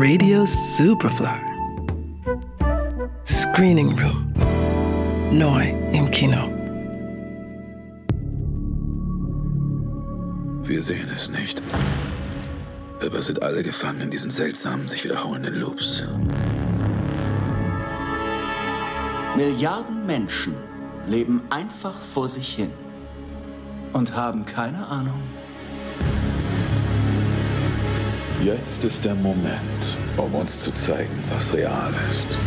Radio Superfly. Screening Room. Neu im Kino. Wir sehen es nicht. Aber sind alle gefangen in diesen seltsamen, sich wiederholenden Loops. Milliarden Menschen leben einfach vor sich hin und haben keine Ahnung. Jetzt ist der Moment, um uns zu zeigen, was real ist.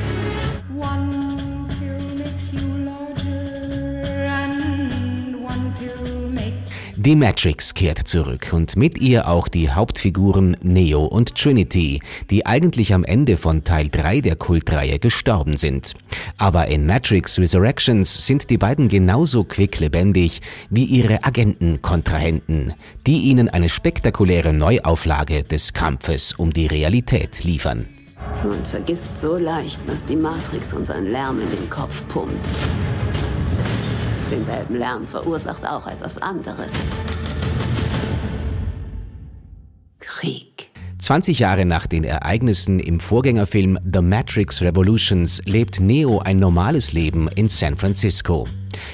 Die Matrix kehrt zurück und mit ihr auch die Hauptfiguren Neo und Trinity, die eigentlich am Ende von Teil 3 der Kultreihe gestorben sind. Aber in Matrix Resurrections sind die beiden genauso quicklebendig wie ihre Agentenkontrahenten, die ihnen eine spektakuläre Neuauflage des Kampfes um die Realität liefern. Man vergisst so leicht, was die Matrix uns an Lärm in den Kopf pumpt. Denselben Lärm verursacht auch etwas anderes. Krieg. 20 Jahre nach den Ereignissen im Vorgängerfilm The Matrix Revolutions lebt Neo ein normales Leben in San Francisco.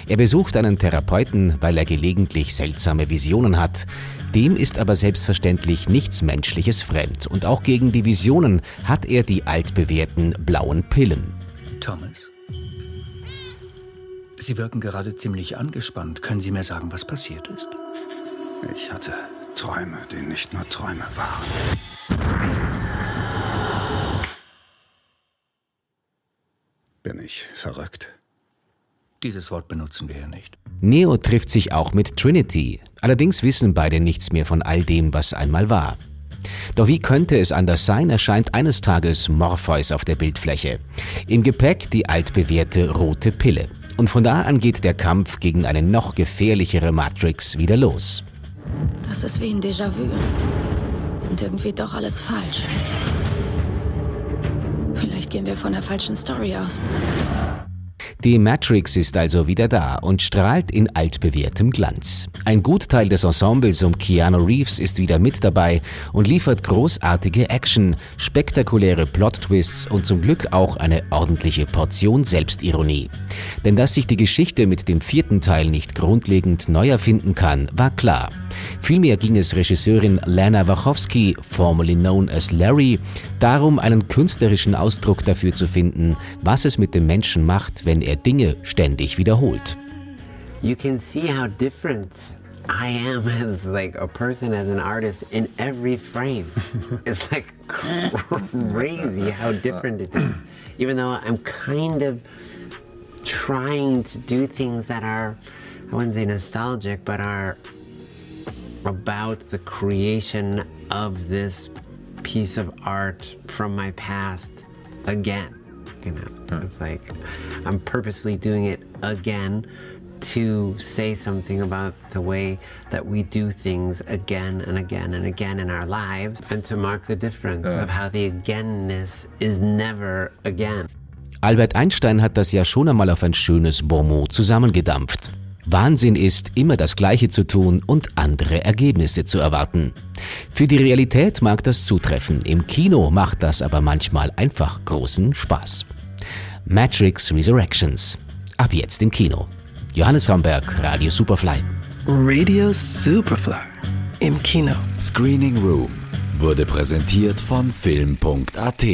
Er besucht einen Therapeuten, weil er gelegentlich seltsame Visionen hat. Dem ist aber selbstverständlich nichts Menschliches fremd und auch gegen die Visionen hat er die altbewährten blauen Pillen. Thomas? Sie wirken gerade ziemlich angespannt. Können Sie mir sagen, was passiert ist? Ich hatte Träume, die nicht nur Träume waren. Bin ich verrückt? Dieses Wort benutzen wir hier nicht. Neo trifft sich auch mit Trinity. Allerdings wissen beide nichts mehr von all dem, was einmal war. Doch wie könnte es anders sein, erscheint eines Tages Morpheus auf der Bildfläche. Im Gepäck die altbewährte rote Pille. Und von da an geht der Kampf gegen eine noch gefährlichere Matrix wieder los. Das ist wie ein Déjà-vu. Und irgendwie doch alles falsch. Vielleicht gehen wir von der falschen Story aus. Die Matrix ist also wieder da und strahlt in altbewährtem Glanz. Ein Gutteil des Ensembles um Keanu Reeves ist wieder mit dabei und liefert großartige Action, spektakuläre Plot-Twists und zum Glück auch eine ordentliche Portion Selbstironie. Denn dass sich die Geschichte mit dem vierten Teil nicht grundlegend neu erfinden kann, war klar. Vielmehr ging es Regisseurin Lana Wachowski, formerly known as Larry, darum, einen künstlerischen Ausdruck dafür zu finden, was es mit dem Menschen macht, wenn er Dinge ständig wiederholt. you can see how different I am as like a person, as an artist in every frame. it's like crazy how different it is. Even though I'm kind of trying to do things that are, I wouldn't say nostalgic, but are about the creation of this piece of art from my past again. You know, hmm. it's like I'm purposefully doing it again to say something about the way that we do things again and again and again in our lives and to mark the difference of how the againness is never again. Albert Einstein hat das ja schon einmal auf ein schönes Bonmot zusammengedampft. Wahnsinn ist, immer das Gleiche zu tun und andere Ergebnisse zu erwarten. Für die Realität mag das zutreffen, im Kino macht das aber manchmal einfach großen Spaß. Matrix Resurrections. Ab jetzt im Kino. Johannes Ramberg, Radio Superfly. Radio Superfly. Im Kino. Screening Room wurde präsentiert von Film.at.